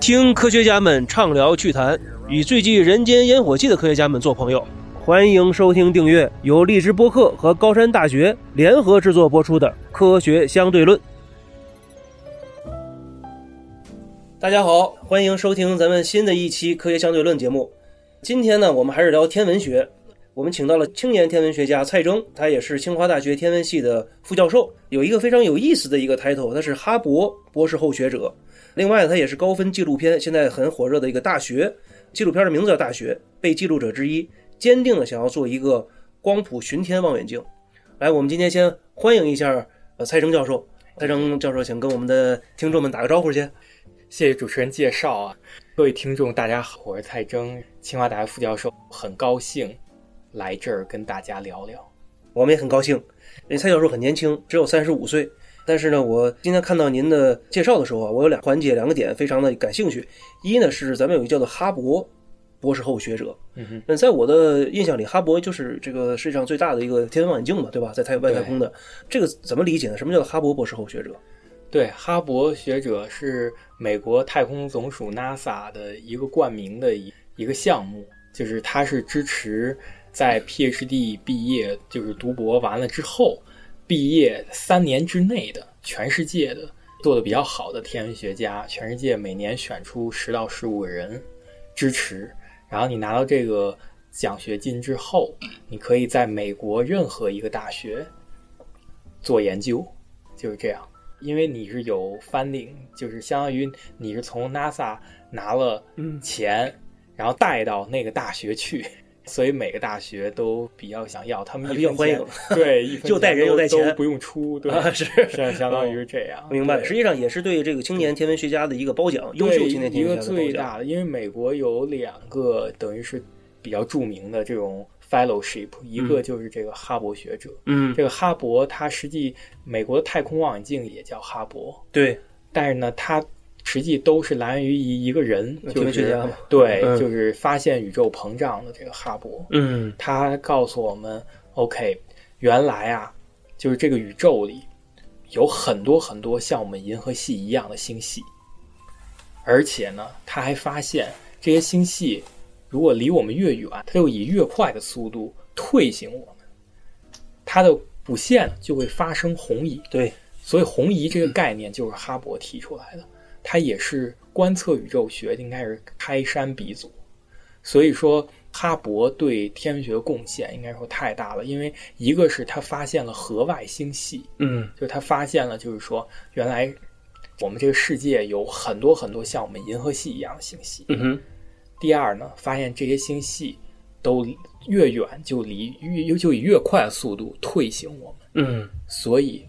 听科学家们畅聊趣谈与最具人间烟火气的科学家们做朋友。欢迎收听订阅由荔枝播客和高山大学联合制作播出的科学相对论。大家好，欢迎收听咱们新的一期《科学相对论》节目。今天呢，我们还是聊天文学。我们请到了青年天文学家蔡征，他也是清华大学天文系的副教授，有一个非常有意思的一个 title，他是哈勃博士后学者。另外，他也是高分纪录片现在很火热的一个《大学》纪录片的名字叫《大学》，被记录者之一，坚定的想要做一个光谱巡天望远镜。来，我们今天先欢迎一下呃蔡征教授。蔡征教授，请跟我们的听众们打个招呼先。谢谢主持人介绍啊，各位听众大家好，我是蔡征，清华大学副教授，很高兴来这儿跟大家聊聊。我们也很高兴，因为蔡教授很年轻，只有三十五岁。但是呢，我今天看到您的介绍的时候啊，我有两环节两个点非常的感兴趣。一呢是咱们有一个叫做哈勃博士后学者，嗯哼，那在我的印象里，哈勃就是这个世界上最大的一个天文望远镜嘛，对吧？在太外太空的这个怎么理解呢？什么叫哈勃博士后学者？对，哈勃学者是美国太空总署 NASA 的一个冠名的一一个项目，就是它是支持在 PhD 毕业，就是读博完了之后，毕业三年之内的全世界的做的比较好的天文学家，全世界每年选出十到十五个人支持，然后你拿到这个奖学金之后，你可以在美国任何一个大学做研究，就是这样。因为你是有 funding，就是相当于你是从 NASA 拿了钱，然后带到那个大学去，所以每个大学都比较想要，他们一分比较欢迎钱 对，一分又带人又带钱都不用出，对，啊，是是 相当于是这样。明白。对实际上也是对这个青年天文学家的一个褒奖，优对秀青年天一个文学家的褒奖。最大的，因为美国有两个等于是比较著名的这种 fellowship，一个就是这个哈勃学者。嗯，这个哈勃，他实际美国的太空望远镜也叫哈勃，对，但是呢，它实际都是来源于一一个人，就是。对，嗯就是发现宇宙膨胀的这个哈勃。嗯他告诉我们，OK，原来啊，就是这个宇宙里有很多很多像我们银河系一样的星系，而且呢，他还发现这些星系如果离我们越远，它就以越快的速度退行我们，它的补线就会发生红移。对，所以红移这个概念就是哈勃提出来的，它也是观测宇宙学应该是开山鼻祖。所以说，哈勃对天文学贡献应该说太大了，因为一个是他发现了河外星系，嗯就是他发现了，就是说原来我们这个世界有很多很多像我们银河系一样的星系。嗯哼，第二呢，发现这些星系都越远就离越就以越快的速度退行我们。嗯所以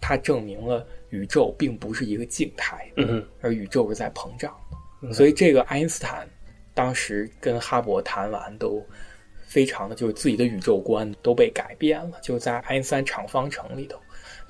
它证明了宇宙并不是一个静态的，嗯哼，而宇宙是在膨胀的。所以这个爱因斯坦当时跟哈勃谈完，都非常的就是自己的宇宙观都被改变了，就在爱因斯坦场方程里头。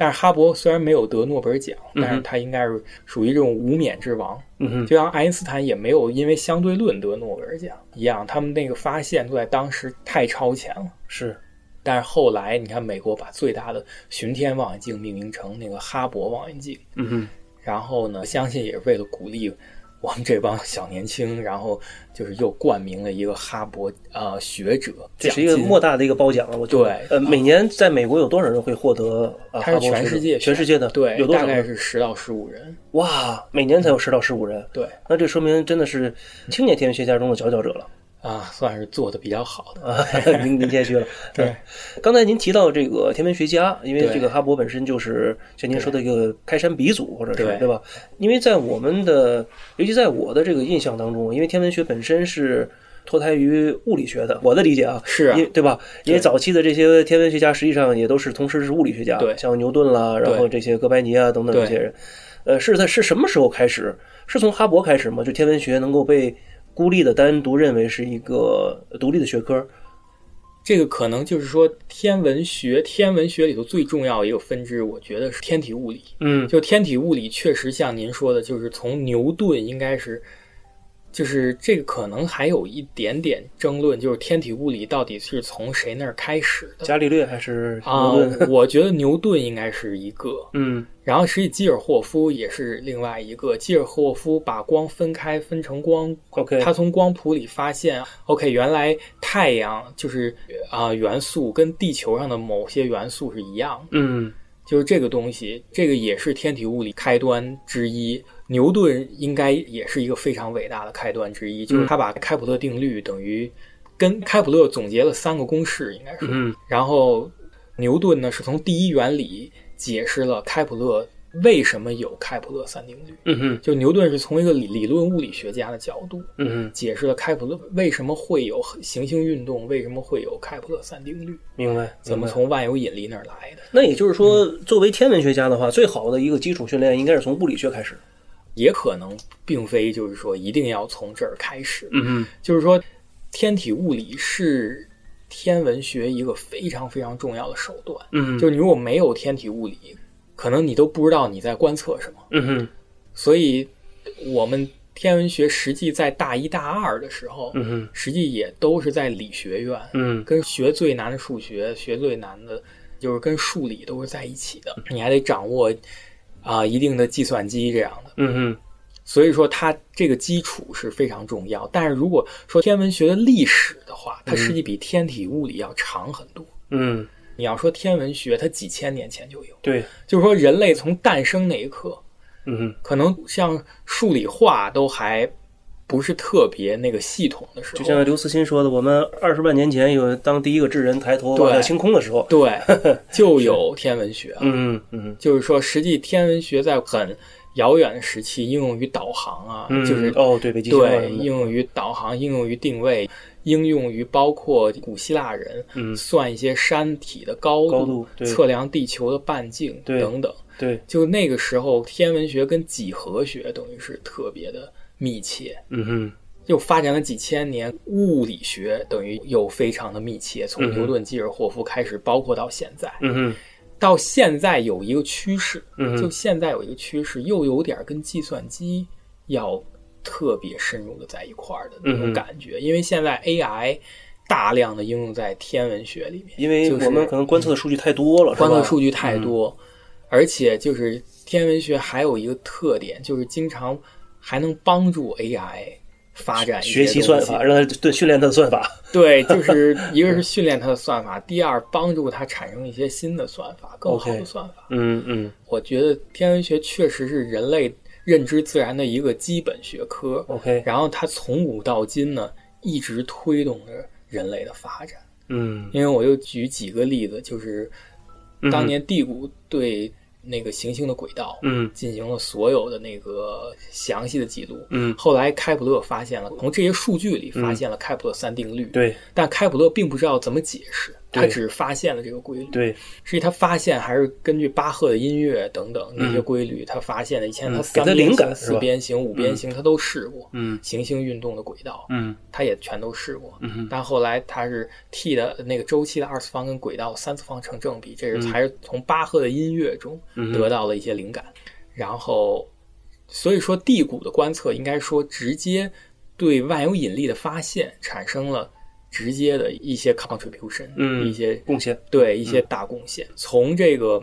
但是哈勃虽然没有得诺贝尔奖，但是他应该是属于这种无冕之王。嗯哼，就像爱因斯坦也没有因为相对论得诺贝尔奖一样，他们那个发现都在当时太超前了。是，但是后来，你看美国把最大的巡天望远镜命名成那个哈勃望远镜，嗯哼，然后呢，相信也是为了鼓励我们这帮小年轻，然后就是又冠名了一个哈勃呃学者这是一个莫大的一个褒奖了！我觉得对呃，每年在美国有多少人会获得呃？它是全世界全世界的对，有多少人？大概是十到十五人，哇，每年才有十到十五人，对那这说明真的是青年天文学家中的佼佼者了啊，算是做的比较好的。啊！您您谦虚了。对，刚才您提到这个天文学家，因为这个哈勃本身就是像您说的一个开山鼻祖，或者是对对吧？因为在我们的，尤其在我的这个印象当中，因为天文学本身是脱胎于物理学的，我的理解啊，是啊因对吧？因为早期的这些天文学家实际上也都是同时是物理学家，对像牛顿啦，然后这些哥白尼啊等等这些人，呃，是在是什么时候开始？是从哈勃开始吗？就天文学能够被孤立的单独认为是一个独立的学科？这个可能就是说，天文学，天文学里头最重要的一个分支，我觉得是天体物理。嗯就天体物理确实像您说的，就是从牛顿应该是就是这个可能还有一点点争论，就是天体物理到底是从谁那儿开始的伽利略还是啊牛顿？？我觉得牛顿应该是一个，嗯然后实际基尔霍夫也是另外一个。基尔霍夫把光分开，分成光，OK，他从光谱里发现，OK，原来太阳就是啊、元素跟地球上的某些元素是一样的，嗯就是这个东西，这个也是天体物理开端之一。牛顿应该也是一个非常伟大的开端之一，就是他把开普勒定律等于跟开普勒总结了三个公式，应该是，嗯然后牛顿呢是从第一原理解释了开普勒为什么有开普勒三定律。嗯哼就牛顿是从一个理理论物理学家的角度，嗯哼，解释了开普勒为什么会有行星运动，为什么会有开普勒三定律，明白。明白怎么从万有引力那儿来的。那也就是说，作为天文学家的话，最好的一个基础训练应该是从物理学开始。也可能并非就是说一定要从这儿开始，嗯嗯就是说天体物理是天文学一个非常非常重要的手段。嗯就是你如果没有天体物理，可能你都不知道你在观测什么。嗯哼所以，我们天文学实际在大一大二的时候，嗯哼实际也都是在理学院，嗯跟学最难的数学、学最难的，就是跟数理都是在一起的。你还得掌握啊、一定的计算机这样的。嗯嗯所以说，它这个基础是非常重要。但是如果说天文学的历史的话，它实际比天体物理要长很多。嗯，你要说天文学，它几千年前就有，对，就是说人类从诞生那一刻，嗯可能像数理化都还不是特别那个系统的时候，就像刘慈欣说的，我们二十万年前有当第一个智人抬头对望向星空的时候。对，就有天文学了。嗯嗯就是说，实际天文学在很遥远的时期应用于导航啊，嗯，就是哦，对，北极星啊对应用于导航，应用于定位，应用于包括古希腊人嗯算一些山体的高高度对测量地球的半径对等等。对，就那个时候，天文学跟几何学等于是特别的密切。嗯哼。又发展了几千年，物理学等于又非常的密切，从牛顿、基尔霍夫开始，包括到现在，嗯哼。到现在有一个趋势，嗯就现在有一个趋势，又有点跟计算机要特别深入的在一块儿的那种感觉，因为现在 AI 大量的应用在天文学里面，因为就是我们可能观测的数据太多了，观测数据太嗯。多，而且就是天文学还有一个特点，就是经常还能帮助 AI 发展学习算法，让它对训练它的算法。对，就是 一个是训练它的算法，第二帮助它产生一些新的算法，更好的算法。嗯嗯我觉得天文学确实是人类认知自然的一个基本学科，，OK，然后它从古到今呢，一直推动着人类的发展。嗯，因为我就举几个例子，就是嗯当年地谷对那个行星的轨道，嗯。进行了所有的那个详细的记录。嗯，后来开普勒发现了，从这些数据里发现了开普勒三定律。对。但开普勒并不知道怎么解释，他只是发现了这个规律。对，实际他发现还是根据巴赫的音乐等等那些嗯规律，他发现的以前嗯他三边形、四边形、五边形他都试过，嗯行星运动的轨道嗯他也全都试过。嗯但后来他是 t 的那个周期的二次方跟轨道三次方成正比，这是还是从巴赫的音乐中嗯得到了一些灵感。然后，所以说地谷的观测应该说直接对万有引力的发现产生了直接的一些 contribution，嗯一些贡献，对一些大贡献。从这个，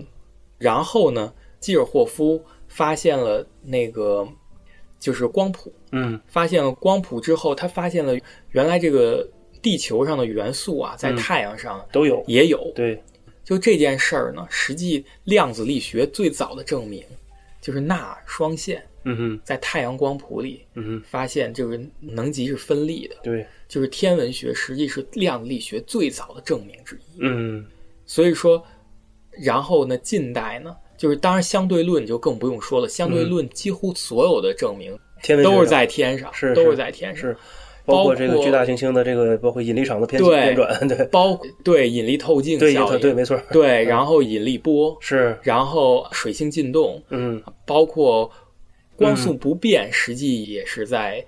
然后呢，基尔霍夫发现了那个就是光谱，嗯发现了光谱之后，他发现了原来这个地球上的元素啊，在嗯太阳上都有，也有。对，就这件事儿呢，实际量子力学最早的证明就是钠双线嗯哼在太阳光谱里嗯哼，发现，就是能级是分立的，对，就是天文学实际是量子力学最早的证明之一。嗯。所以说，然后呢，近代呢，就是当然相对论就更不用说了，相对论几乎所有的证明天都是在天上，都是在天上，是，包括这个巨大行星的这个，包括引力场的偏偏转，对 包括对引力透镜对效应，对，没错，对然后引力波，是，然后水星进动，嗯。包括光速不变，实际也是在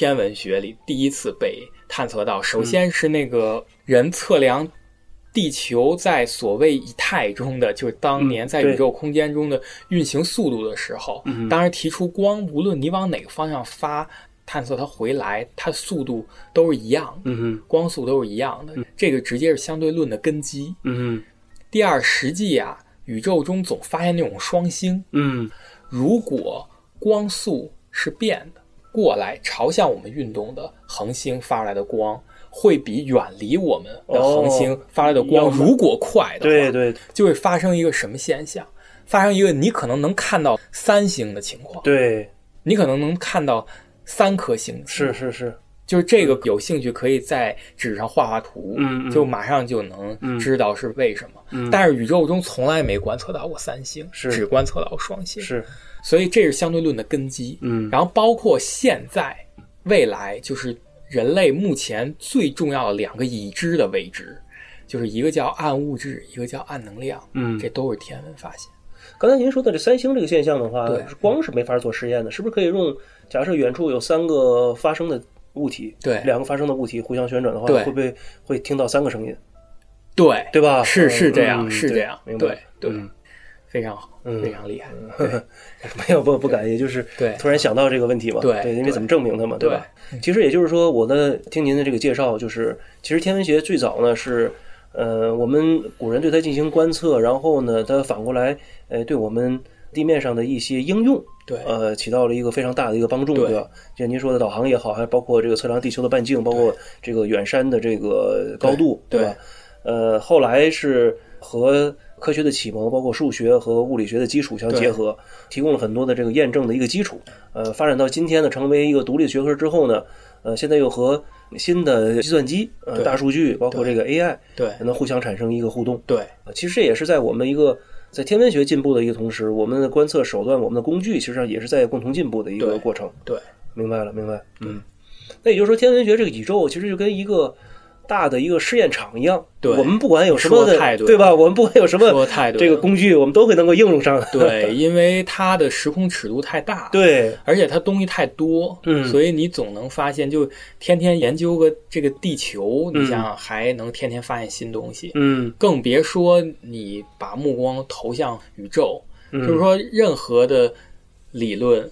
天文学里第一次被探测到。首先是那个人测量地球在所谓以太中的，就是当年在宇宙空间中的运行速度的时候，当然提出光无论你往哪个方向发。探测它回来，它速度都是一样的，嗯，光速都是一样的，这个直接是相对论的根基。嗯第二，实际啊，宇宙中总发现那种双星，嗯如果光速是变的，过来朝向我们运动的恒星发出来的光，会比远离我们的恒星发来的光、如果快的话，对对。就会发生一个什么现象？发生一个你可能能看到三星的情况，对，你可能能看到三颗星，是，是是，就是这个有兴趣可以在纸上画画图，嗯嗯。就马上就能知道是为什么。嗯。但是宇宙中从来没观测到过三星，是。只观测到双星，是，所以这是相对论的根基。嗯然后包括现在、未来，就是人类目前最重要的两个已知的未知，就是一个叫暗物质，一个叫暗能量，嗯这都是天文发现。刚才您说的这三星这个现象的话对，光是没法做实验的，是不是可以用？假设远处有三个发生的物体，对两个发生的物体互相旋转的话，会不会会听到三个声音？对，对吧？是嗯是这样，嗯是这样，明白对非常好，嗯非常厉害。没有不不敢，也就是对突然想到这个问题嘛。对对因为怎么证明它嘛，对吧？其实也就是说，我的听您的这个介绍，就是其实天文学最早呢是，呃，我们古人对它进行观测，然后呢，它反过来，呃，对我们地面上的一些应用，对呃，起到了一个非常大的一个帮助，对对吧？就像您说的导航也好，还包括这个测量地球的半径，包括这个远山的这个高度，对吧？呃，后来是和科学的启蒙，包括数学和物理学的基础相结合，提供了很多的这个验证的一个基础。呃，发展到今天呢，成为一个独立的学科之后呢，呃，现在又和新的计算机、呃大数据，包括这个 AI，对能互相产生一个互动。对呃其实这也是在我们一个在天文学进步的一个同时，我们的观测手段、我们的工具，其实上也是在共同进步的一个过程。对明白了，明白。嗯，那也就是说，天文学这个宇宙其实就跟一个大的一个试验场一样。对我们不管有什么的说得太，对对吧？我们不管有什么说得太对这个工具，我们都会能够应用上。对，因为它的时空尺度太大，对，而且它东西太多，嗯所以你总能发现，就天天研究个这个地球，嗯你想想还能天天发现新东西，嗯更别说你把目光投向宇宙，嗯就是说任何的理论，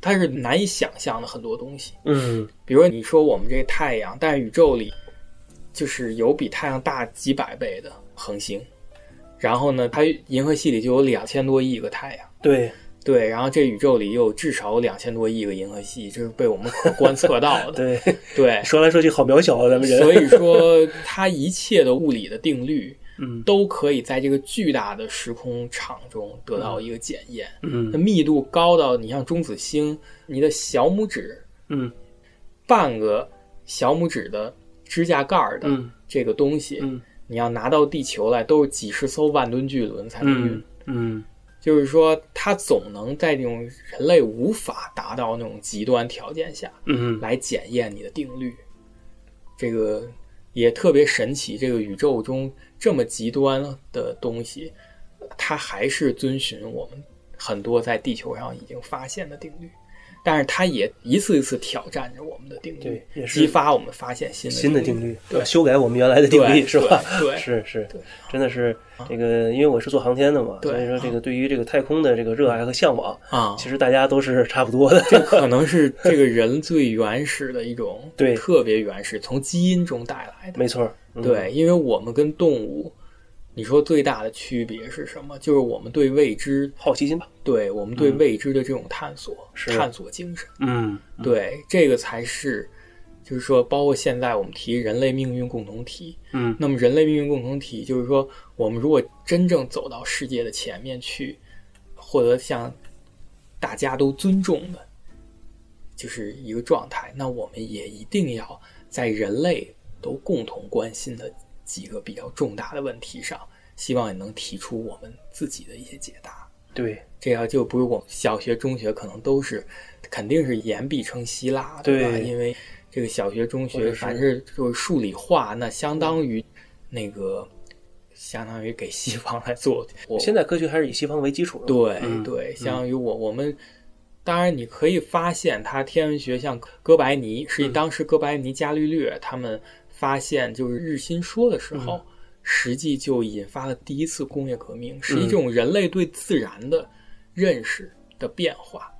它是难以想象的很多东西。嗯比如说你说我们这个太阳，但是宇宙里就是有比太阳大几百倍的恒星，然后呢，它银河系里就有两千多亿个太阳。对，对，然后这宇宙里又有至少两千多亿个银河系，这是被我们可观测到的。对，对 说来说去好渺小啊，咱们人。所以说它一切的物理的定律嗯都可以在这个巨大的时空场中得到一个检验。那嗯密度高到你像中子星，你的小拇指嗯半个小拇指的指甲盖儿的嗯。这个东西，嗯。你要拿到地球来，都是几十艘万吨巨轮才能运。嗯嗯。就是说，它总能在这种人类无法达到那种极端条件下嗯来检验你的定律。这个也特别神奇，这个宇宙中这么极端的东西，它还是遵循我们很多在地球上已经发现的定律，但是它也一次一次挑战着我们的定律对，也是激发我们发现新的新的定定律，对修改我们原来的定律是吧？对对是是对，真的是这个，因为我是做航天的嘛，所以说这个对于这个太空的这个热爱和向往，啊，其实大家都是差不多的。这可能是这个人最原始的一种，对特别原始，从基因中带来的。没错，嗯，对，因为我们跟动物，你说最大的区别是什么？就是我们对未知，好奇心吧。对我们对未知的这种探索，是探索精神，嗯，对，这个才是，就是说，包括现在我们提人类命运共同体，嗯那么人类命运共同体就是说，我们如果真正走到世界的前面去，获得像大家都尊重的，就是一个状态，那我们也一定要在人类都共同关心的几个比较重大的问题上，希望也能提出我们自己的一些解答。对这样就不是我们小学、中学可能都是，肯定是言必称希腊，对吧？对因为这个小学、中学，凡是就是数理化，那相当于那个，相当于给西方来做。我现在科学还是以西方为基础的。对、嗯对，相当于我我们。当然，你可以发现，它天文学像哥白尼，实际嗯当时哥白尼、伽利略他们发现就是日心说的时嗯候，实际就引发了第一次工业革命。实际嗯这种人类对自然的认识的变化，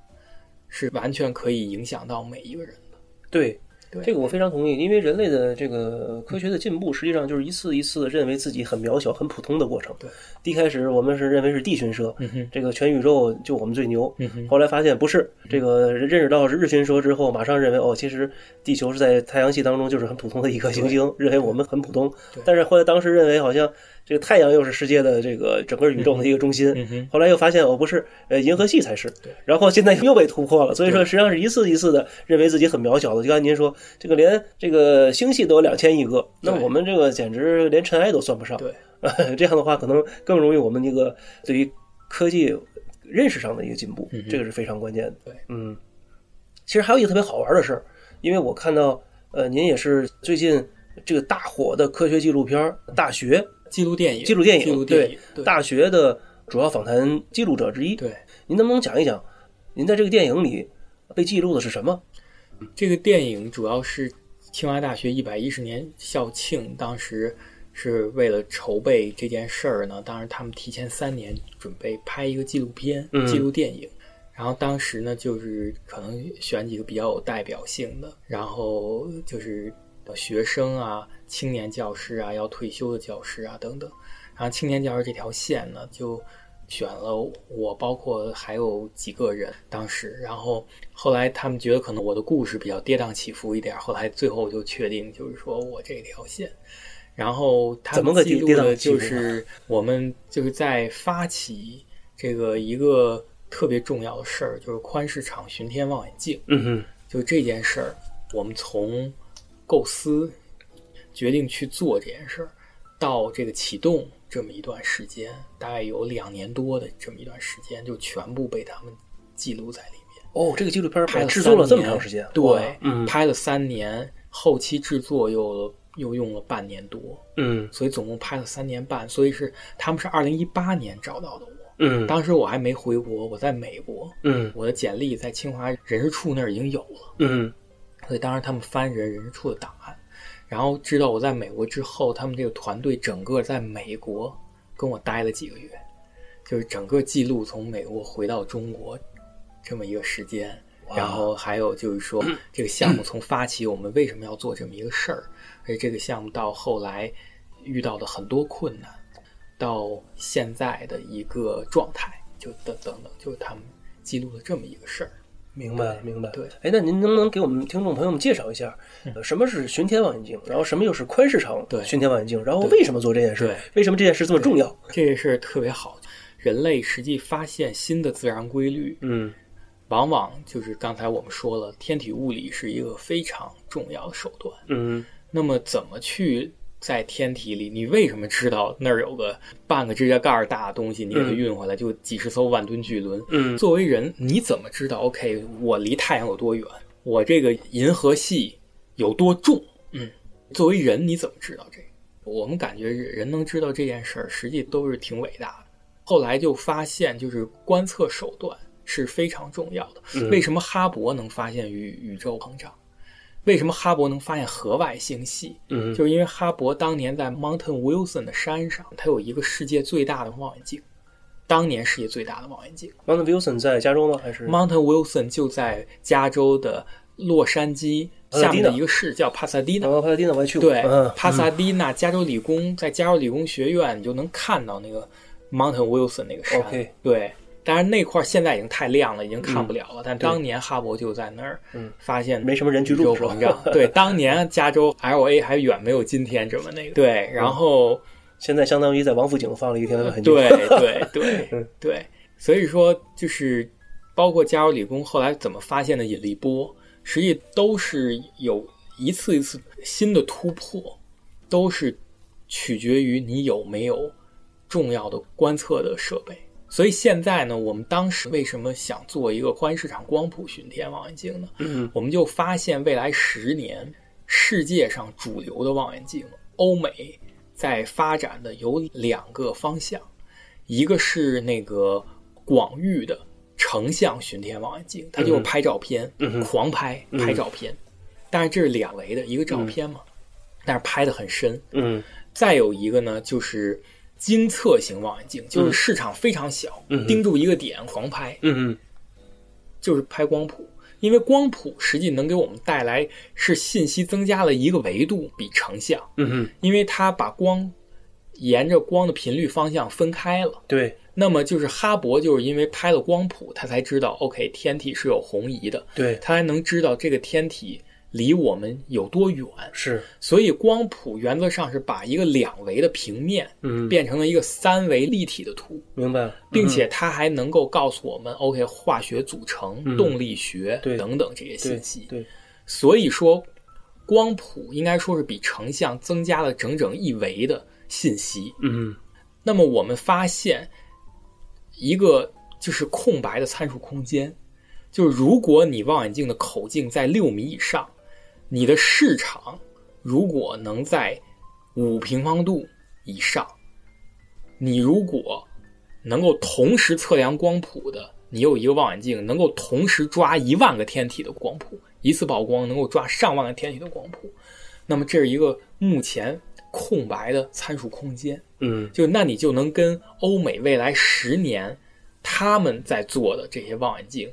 是完全可以影响到每一个人的。对，对这个我非常同意，因为人类的这个科学的进步，实际上就是一次一次地认为自己很渺小、很普通的过程。对，第一开始我们是认为是地巡社，嗯，这个全宇宙就我们最牛。嗯，后来发现不是，这个认识到是日巡说之后，马上认为哦，其实地球是在太阳系当中就是很普通的一颗行星，认为我们很普通。但是后来当时认为好像这个太阳又是世界的这个整个宇宙的一个中心，后来又发现哦不是，呃银河系才是。然后现在又被突破了，所以说实际上是一次一次的认为自己很渺小的。就按您说，这个连这个星系都有两千亿个，那我们这个简直连尘埃都算不上。对，这样的话可能更容易我们一个对于科技认识上的一个进步嗯，这个是非常关键的。对，嗯，其实还有一个特别好玩的事儿，因为我看到呃您也是最近这个大火的科学纪录片儿《大学》记录电影，纪录电影记录电影，对大学的主要访谈记录者之一。对。您能不能讲一讲，您在这个电影里被记录的是什么？这个电影主要是清华大学一百一十年校庆，当时是为了筹备这件事儿呢，当时他们提前三年准备拍一个纪录片、嗯纪录电影。然后当时呢，就是可能选几个比较有代表性的，然后就是学生啊、青年教师啊、要退休的教师啊等等。然后青年教师这条线呢，就选了我，包括还有几个人，当时，然后后来他们觉得可能我的故事比较跌宕起伏一点，后来最后就确定就是说我这条线。然后他怎么个们记录的跌跌宕起伏呢就是我们就是在发起这个一个特别重要的事儿，就是宽市场巡天望远镜。嗯哼，就这件事儿，我们从构思决定去做这件事儿，到这个启动这么一段时间，大概有两年多的这么一段时间，就全部被他们记录在里面。哦，这个纪录片拍了制作了这么三年长时间，对，嗯拍了三年，后期制作又又用了半年多，嗯所以总共拍了三年半。所以是他们是二零一八年找到的我，嗯当时我还没回国，我在美国，嗯我的简历在清华人事处那儿已经有了。嗯所以当时他们翻人人事处的档案，然后知道我在美国之后，他们这个团队整个在美国跟我待了几个月，就是整个记录从美国回到中国这么一个时间。然后还有就是说，这个项目从发起，我们为什么要做这么一个事儿？而这个项目到后来遇到的很多困难，到现在的一个状态，就等等等，就是他们记录了这么一个事儿。明白了，明白。对，哎，那您能不能给我们听众朋友们介绍一下，呃什么是巡天望远镜，然后什么又是宽视场对巡天望远镜，然后为什么做这件事对？为什么这件事这么重要？这件事特别好。人类实际发现新的自然规律，嗯往往就是刚才我们说了，天体物理是一个非常重要的手段。嗯那么，怎么去在天体里？你为什么知道那儿有个半个指甲盖儿大的东西？你给它运回来，就几十艘万吨巨轮。嗯作为人，你怎么知道？OK，我离太阳有多远？我这个银河系有多重？嗯，作为人，你怎么知道这个？我们感觉人能知道这件事儿，实际都是挺伟大的。后来就发现，就是观测手段是非常重要的。嗯为什么哈勃能发现宇宇宙膨胀？为什么哈勃能发现河外星系？嗯就是因为哈勃当年在 Mountain Wilson 的山上，它有一个世界最大的望远镜，当年世界最大的望远镜。Mountain Wilson 在加州吗？还是 Mountain Wilson 就在加州的洛杉矶下面的一个市叫帕萨迪纳。哦，帕萨迪纳我还去过。对嗯，帕萨迪纳加州理工在加州理工学院，你就能看到那个 Mountain Wilson 那个山。OK 对，当然那块儿现在已经太亮了，已经看不了了。但当年哈勃就在那儿嗯发现没什么人居住。对，当年加州 LA 还远没有今天这么那个。对，然后。现在相当于在王府井放了一天文望远镜。对 对对嗯对，所以说就是包括加州理工后来怎么发现的引力波，实际都是有一次一次新的突破，都是取决于你有没有重要的观测的设备。所以现在呢，我们当时为什么想做一个宽市场光谱巡天望远镜呢？嗯。我们就发现未来十年世界上主流的望远镜，欧美在发展的有两个方向，一个是那个广域的成像巡天望远镜，它就是拍照片，嗯。狂拍拍照片，但是这是两维的一个照片嘛，但是拍的很深。嗯。再有一个呢，就是精测型望远镜，就是市场非常小，嗯盯住一个点狂拍，嗯就是拍光谱。因为光谱实际能给我们带来是信息增加了一个维度，比成像，嗯哼，因为它把光沿着光的频率方向分开了。对。那么就是哈勃就是因为拍了光谱，他才知道，OK，天体是有红移的，对。他还能知道这个天体离我们有多远。是，所以光谱原则上是把一个两维的平面嗯，变成了一个三维立体的图，明白。了，并且它还能够告诉我们，OK，化学组成、嗯。动力学对。等等这些信息。对，所以说，光谱应该说是比成像增加了整整一维的信息。嗯。那么我们发现一个就是空白的参数空间，就是如果你望远镜的口径在六米以上，你的市场如果能在五平方度以上，你如果能够同时测量光谱的，你有一个望远镜能够同时抓一万个天体的光谱，一次曝光能够抓上万个天体的光谱，那么这是一个目前空白的参数空间。嗯就那你就能跟欧美未来十年他们在做的这些望远镜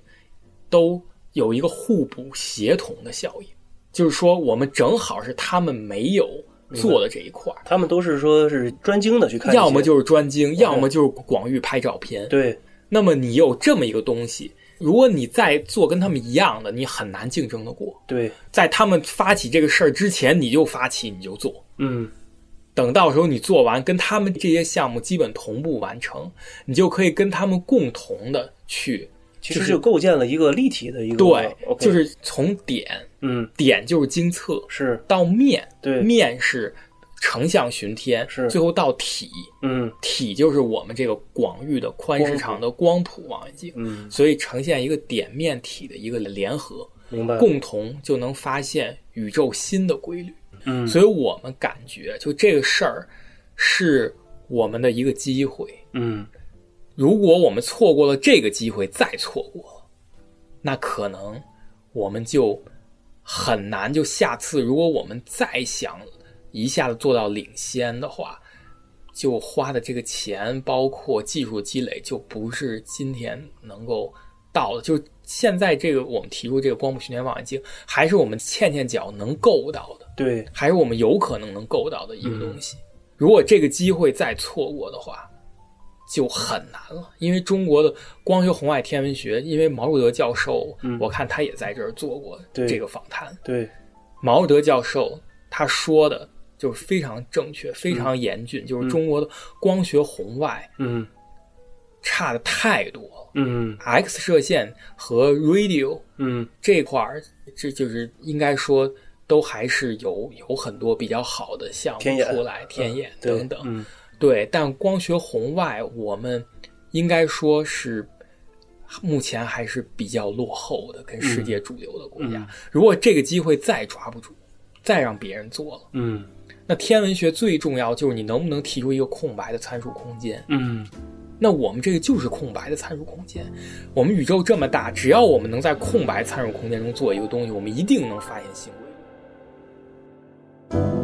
都有一个互补协同的效应，就是说我们正好是他们没有做的这一块儿，他们都是说是专精的去看，要么就是专精，要么就是广域拍照片。对那么你有这么一个东西，如果你再做跟他们一样的，你很难竞争得过。对，在他们发起这个事儿之前，你就发起，你就做。嗯等到时候你做完，跟他们这些项目基本同步完成，你就可以跟他们共同的去，其实就构建了一个立体的一个对，就是从点嗯点就是精测是到面，对面是成像巡天，是最后到体，嗯体就是我们这个广域的宽时长的光谱望远镜，嗯所以呈现一个点面体的一个联合，明白共同就能发现宇宙新的规律。嗯所以我们感觉，就这个事儿是我们的一个机会。嗯如果我们错过了这个机会，再错过，那可能我们就很难。就下次如果我们再想一下子做到领先的话，就花的这个钱，包括技术积累，就不是今天能够到的。就现在这个我们提出这个光谱巡天望远镜，还是我们欠欠脚能够到的。对还是我们有可能能够到的一个东西。如果这个机会再错过的话，就很难了。因为中国的光学红外天文学，因为毛入德教授，我看他也在这儿做过这个访谈。对毛入德教授他说的就是非常正确、非常严峻，就是中国的光学红外嗯差的太多了。嗯 X 射线和 radio 嗯这块儿，这就是应该说都还是有有很多比较好的项目出来，天眼对等等。嗯对，但光学红外我们应该说是目前还是比较落后的，跟世界主流的国家。嗯如果这个机会再抓不住，再让别人做了，嗯那天文学最重要就是你能不能提出一个空白的参数空间。嗯那我们这个就是空白的参数空间。我们宇宙这么大，只要我们能在空白参数空间中做一个东西，我们一定能发现新规律。